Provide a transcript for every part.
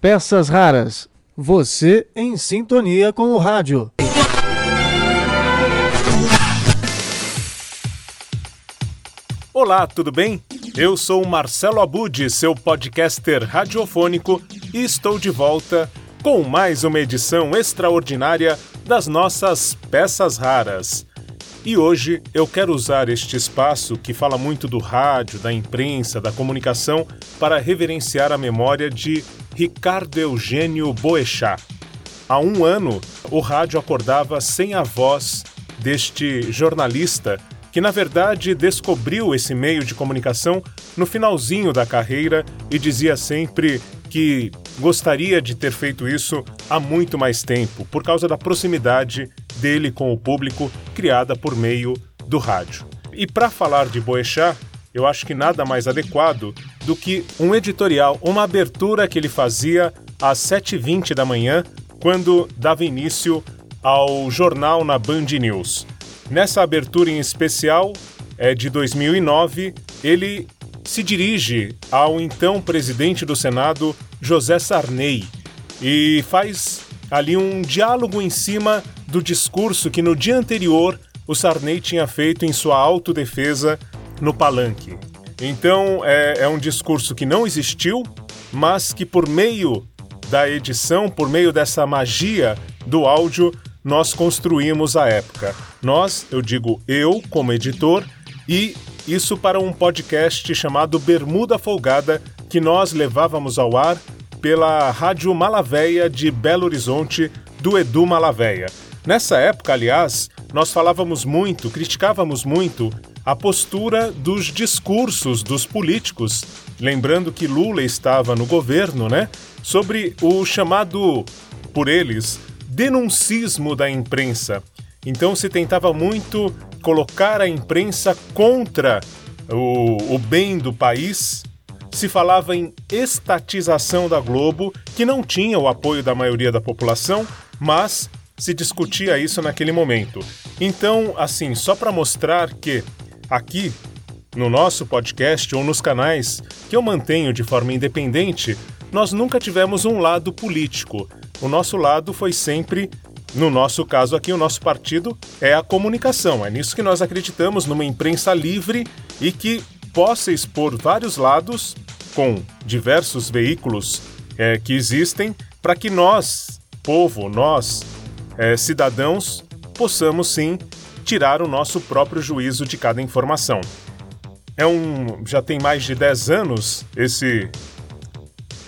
Peças raras. Você em sintonia com o rádio. Olá, tudo bem? Eu sou Marcelo Abud, seu podcaster radiofônico, e estou de volta com mais uma edição extraordinária das nossas peças raras. E hoje eu quero usar este espaço que fala muito do rádio, da imprensa, da comunicação, para reverenciar a memória de Ricardo Eugênio Boechat. Há um ano, o rádio acordava sem a voz deste jornalista que, na verdade, descobriu esse meio de comunicação no finalzinho da carreira e dizia sempre que gostaria de ter feito isso há muito mais tempo, por causa da proximidade dele com o público criada por meio do rádio. E para falar de Boechat, eu acho que nada mais adequado do que um editorial, uma abertura que ele fazia às 7h20 da manhã, quando dava início ao jornal na Band News. Nessa abertura em especial, é de 2009, ele se dirige ao então presidente do Senado, José Sarney, e faz ali um diálogo em cima do discurso que no dia anterior o Sarney tinha feito em sua autodefesa no palanque. Então é, é um discurso que não existiu, mas que por meio da edição, por meio dessa magia do áudio, nós construímos a época. Nós, eu digo eu como editor, e isso para um podcast chamado Bermuda Folgada, que nós levávamos ao ar pela Rádio Malavéia de Belo Horizonte, do Edu Malavéia. Nessa época, aliás, nós falávamos muito, criticávamos muito a postura dos discursos dos políticos, lembrando que Lula estava no governo, né? Sobre o chamado, por eles, denuncismo da imprensa. Então se tentava muito colocar a imprensa contra o, o bem do país. Se falava em estatização da Globo, que não tinha o apoio da maioria da população, mas se discutia isso naquele momento. Então, assim, só para mostrar que aqui no nosso podcast ou nos canais que eu mantenho de forma independente, nós nunca tivemos um lado político. O nosso lado foi sempre, no nosso caso aqui, o nosso partido é a comunicação. É nisso que nós acreditamos, numa imprensa livre e que possa expor vários lados com diversos veículos é, que existem para que nós, povo, nós, é, cidadãos, possamos sim tirar o nosso próprio juízo de cada informação. É um. já tem mais de 10 anos esse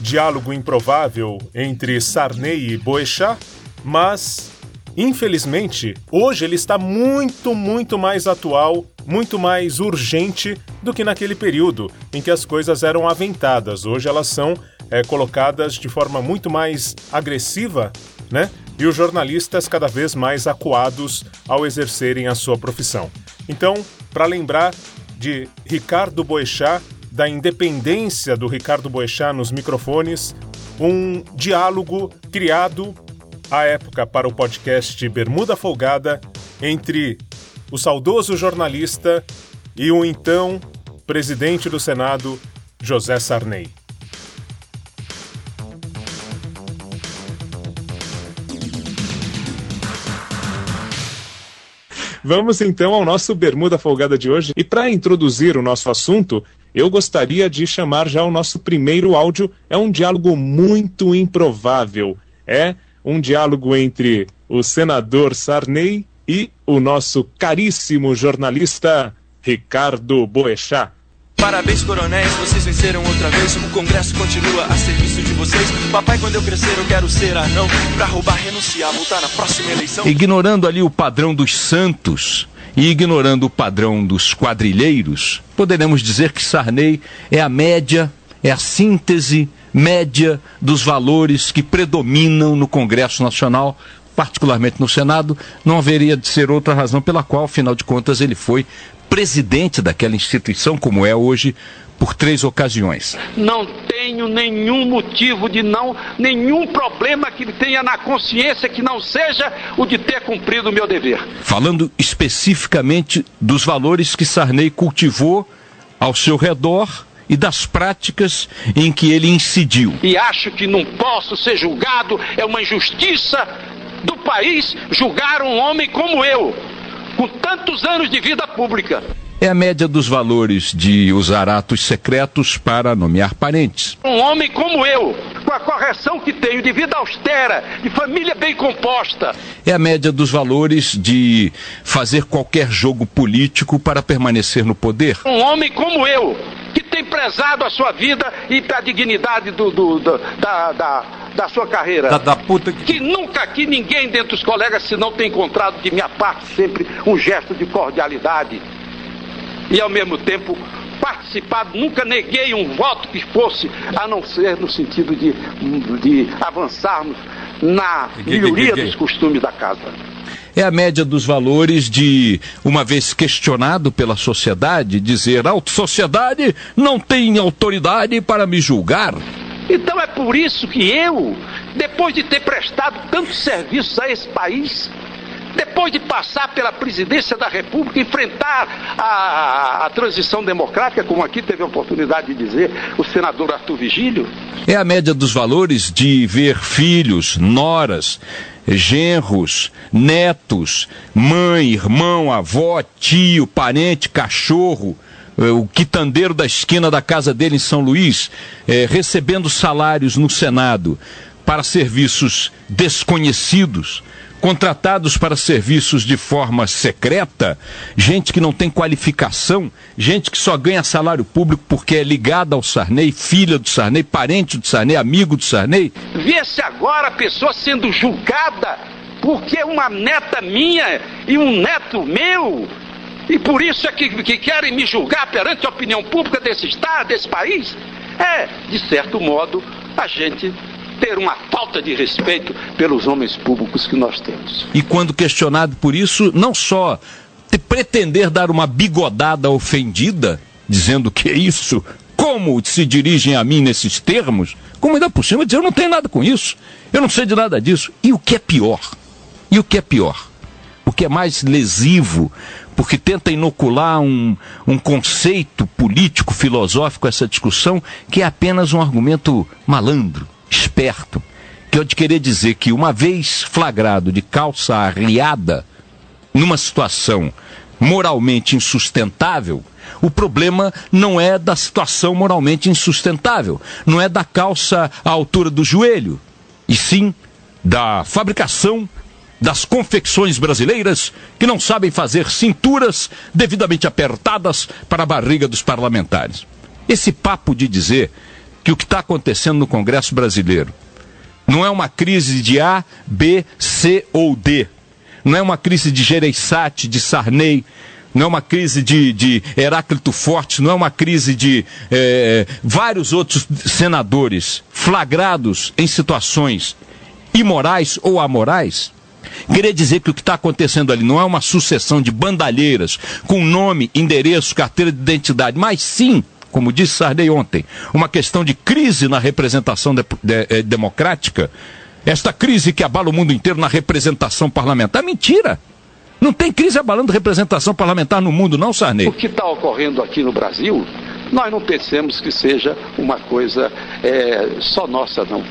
diálogo improvável entre Sarney e Boechat, mas infelizmente hoje ele está muito, muito mais atual, muito mais urgente do que naquele período em que as coisas eram aventadas. Hoje elas são é, colocadas de forma muito mais agressiva, né? E os jornalistas cada vez mais acuados ao exercerem a sua profissão. Então, para lembrar de Ricardo Boechat, da independência do Ricardo Boechat nos microfones, um diálogo criado à época para o podcast Bermuda Folgada entre o saudoso jornalista e o então presidente do Senado, José Sarney. Vamos então ao nosso Bermuda Folgada de hoje. E para introduzir o nosso assunto, eu gostaria de chamar já o nosso primeiro áudio. É um diálogo muito improvável. É um diálogo entre o senador Sarney e o nosso caríssimo jornalista Ricardo Boechat. Parabéns, coronéis, vocês venceram outra vez. O Congresso continua a serviço de vocês. Papai, quando eu crescer, eu quero ser anão. Pra roubar, renunciar, voltar na próxima eleição. Ignorando ali o padrão dos santos e ignorando o padrão dos quadrilheiros, poderemos dizer que Sarney é a média, é a síntese média dos valores que predominam no Congresso Nacional, particularmente no Senado. Não haveria de ser outra razão pela qual, afinal de contas, ele foi presidente daquela instituição, como é hoje, por três ocasiões. Não tenho nenhum motivo de não, nenhum problema que tenha na consciência que não seja o de ter cumprido o meu dever. Falando especificamente dos valores que Sarney cultivou ao seu redor e das práticas em que ele incidiu. E acho que não posso ser julgado, é uma injustiça do país julgar um homem como eu, com tantos anos de vida pública. É a média dos valores de usar atos secretos para nomear parentes. Um homem como eu, com a correção que tenho de vida austera, de família bem composta. É a média dos valores de fazer qualquer jogo político para permanecer no poder. Um homem como eu, que tem prezado a sua vida e a dignidade do, do, do da, da, da, sua carreira. Da, da puta que... que nunca aqui ninguém dentre os colegas, se não tem encontrado de minha parte sempre um gesto de cordialidade e ao mesmo tempo participado, nunca neguei um voto que fosse, a não ser no sentido de, de avançarmos na melhoria dos costumes da casa. É a média dos valores de, uma vez questionado pela sociedade, dizer: a sociedade não tem autoridade para me julgar. Então é por isso que eu, depois de ter prestado tantos serviços a esse país, depois de passar pela presidência da República, enfrentar a, a, transição democrática, como aqui teve a oportunidade de dizer o senador Arthur Vigílio. É a média dos valores de ver filhos, noras, genros, netos, mãe, irmão, avó, tio, parente, cachorro eh, o quitandeiro da esquina da casa dele em São Luís, eh, recebendo salários no Senado para serviços desconhecidos, contratados para serviços de forma secreta, gente que não tem qualificação, gente que só ganha salário público porque é ligada ao Sarney, filha do Sarney, parente do Sarney, amigo do Sarney. Vê-se agora a pessoa sendo julgada porque uma neta minha e um neto meu. E por isso é que, que querem me julgar perante a opinião pública desse Estado, desse país. É, de certo modo, a gente ter uma falta de respeito pelos homens públicos que nós temos. E quando questionado por isso, não só pretender dar uma bigodada ofendida, dizendo que é isso, como se dirigem a mim nesses termos, como ainda por cima dizer, eu não tenho nada com isso, eu não sei de nada disso. E o que é pior? E o que é pior? O que é mais lesivo, porque tenta inocular um, um conceito político, filosófico essa discussão, que é apenas um argumento malandro, esperto, que é de querer dizer que uma vez flagrado de calça arriada, numa situação moralmente insustentável, o problema não é da situação moralmente insustentável, não é da calça à altura do joelho, e sim da fabricação das confecções brasileiras que não sabem fazer cinturas devidamente apertadas para a barriga dos parlamentares. Esse papo de dizer que o que está acontecendo no Congresso brasileiro não é uma crise de A, B, C ou D. Não é uma crise de Gereissati, de Sarney, não é uma crise de, de Heráclito Forte, não é uma crise de é, vários outros senadores flagrados em situações imorais ou amorais. Queria dizer que o que está acontecendo ali não é uma sucessão de bandalheiras com nome, endereço, carteira de identidade, mas sim como disse Sarney ontem, uma questão de crise na representação de, de, de, democrática, esta crise que abala o mundo inteiro na representação parlamentar, mentira! Não tem crise abalando representação parlamentar no mundo, não, Sarney? O que está ocorrendo aqui no Brasil, nós não pensemos que seja uma coisa é, só nossa, não.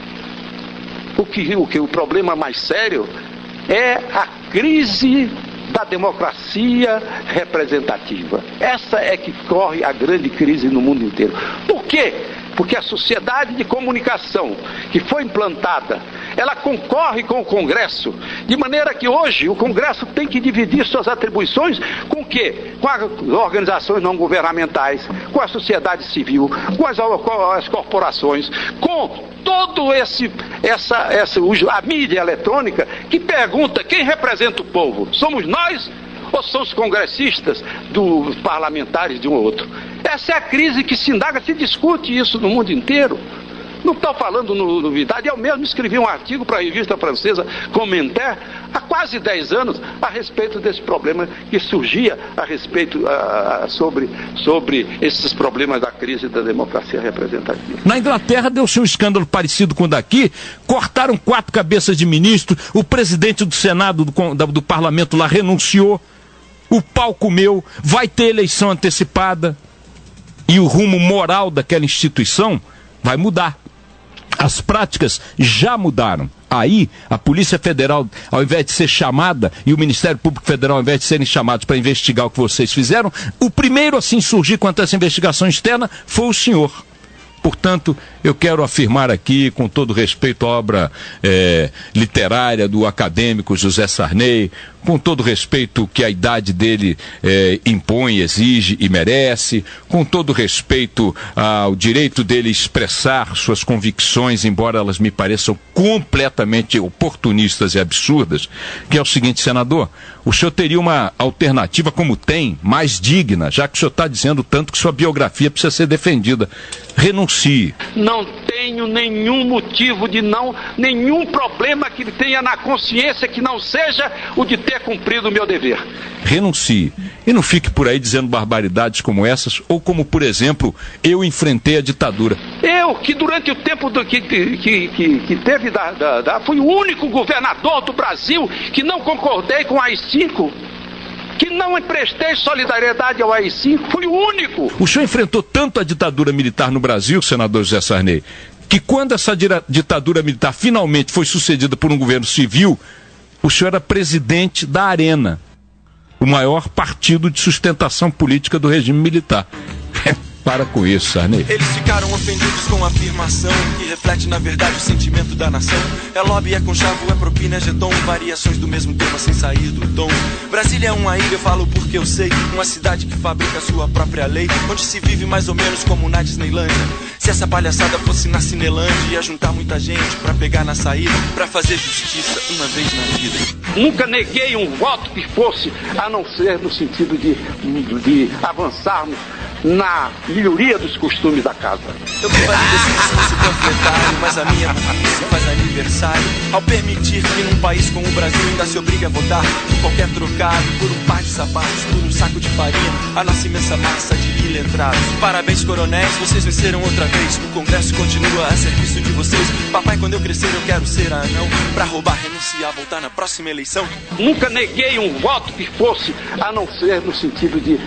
O que, o que o problema mais sério é a crise da democracia representativa. Essa é que corre a grande crise no mundo inteiro. Por quê? Porque a sociedade de comunicação que foi implantada, ela concorre com o Congresso, de maneira que hoje o Congresso tem que dividir suas atribuições com o quê? Com as organizações não governamentais, com a sociedade civil, com as, com as corporações, com todo esse essa essa a mídia eletrônica que pergunta quem representa o povo? Somos nós ou são os congressistas dos parlamentares de um ou outro? Essa é a crise que se indaga, se discute isso no mundo inteiro. Não estou falando no, novidade, eu mesmo escrevi um artigo para a revista francesa Commentaire há quase 10 anos a respeito desse problema que surgia a respeito uh, sobre, sobre esses problemas da crise da democracia representativa. Na Inglaterra deu-se um escândalo parecido com o daqui, cortaram quatro cabeças de ministro, o presidente do Senado, do, do parlamento lá renunciou, o pau comeu, vai ter eleição antecipada. e o rumo moral daquela instituição vai mudar. As práticas já mudaram. Aí, a Polícia Federal, ao invés de ser chamada, e o Ministério Público Federal, ao invés de serem chamados para investigar o que vocês fizeram, o primeiro a se insurgir contra essa investigação externa foi o senhor. Portanto, eu quero afirmar aqui, com todo respeito à obra é, literária do acadêmico José Sarney, com todo respeito que a idade dele é, impõe, exige e merece, com todo respeito ao direito dele expressar suas convicções, embora elas me pareçam completamente oportunistas e absurdas, que é o seguinte, senador, o senhor teria uma alternativa como tem, mais digna, já que o senhor está dizendo tanto que sua biografia precisa ser defendida. Renuncie. Não tenho nenhum motivo de não, nenhum problema que tenha na consciência que não seja o de ter cumprido o meu dever. Renuncie. E não fique por aí dizendo barbaridades como essas, ou como, por exemplo, eu enfrentei a ditadura. Eu, que durante o tempo do, que, que, que, que, teve da, da, da, fui o único governador do Brasil que não concordei com as cinco que não emprestei solidariedade ao AI-5, fui o único. O senhor enfrentou tanto a ditadura militar no Brasil, senador José Sarney, que quando essa ditadura militar finalmente foi sucedida por um governo civil, o senhor era presidente da Arena, o maior partido de sustentação política do regime militar. Para com isso, Sarney. Eles ficaram ofendidos com a afirmação que reflete, na verdade, o sentimento da nação. É lobby, é conchavo, é propina, é jeton. Variações do mesmo tema sem sair do tom. Brasília é uma ilha, eu falo porque eu sei. Uma cidade que fabrica sua própria lei. Onde se vive mais ou menos como na Disneylândia. Se essa palhaçada fosse na Cinelândia, ia juntar muita gente pra pegar na saída, pra fazer justiça uma vez na vida. Nunca neguei um voto que fosse, a não ser no sentido de, de avançarmos na melhoria dos costumes da casa. Eu valido esse panfletário, mas a minha burrice faz aniversário ao permitir que num país como o Brasil ainda se obrigue a votar por qualquer trocado, por um par de sapatos, por um saco de farinha, a nossa imensa massa de Parabéns, coronéis, vocês venceram outra vez. O Congresso continua a serviço de vocês. Papai, quando eu crescer, eu quero ser anão. Pra roubar, renunciar, voltar na próxima eleição. Nunca neguei um voto que fosse, a não ser no sentido de,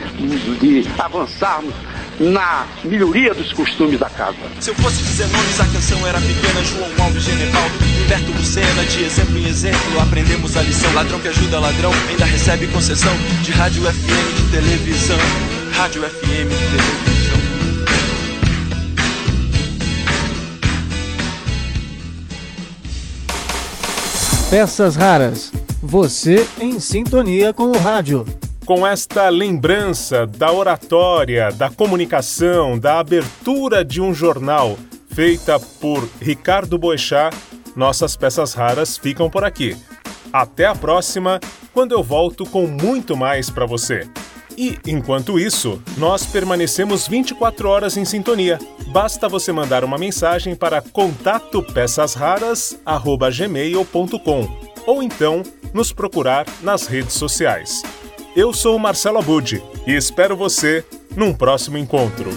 de avançarmos na melhoria dos costumes da casa. Se eu fosse dizer nomes, a canção era pequena. João Alves, Genevaldo, Humberto Lucena. De exemplo em exemplo, aprendemos a lição. Ladrão que ajuda ladrão, ainda recebe concessão de rádio FM, de televisão. Rádio FM, televisão. Peças raras. Você em sintonia com o rádio. Com esta lembrança da oratória, da comunicação, da abertura de um jornal feita por Ricardo Boechat, nossas peças raras ficam por aqui. Até a próxima, quando eu volto com muito mais para você. E, enquanto isso, nós permanecemos 24 horas em sintonia. Basta você mandar uma mensagem para contatopeçasraras@gmail.com ou então nos procurar nas redes sociais. Eu sou Marcelo Abud e espero você num próximo encontro.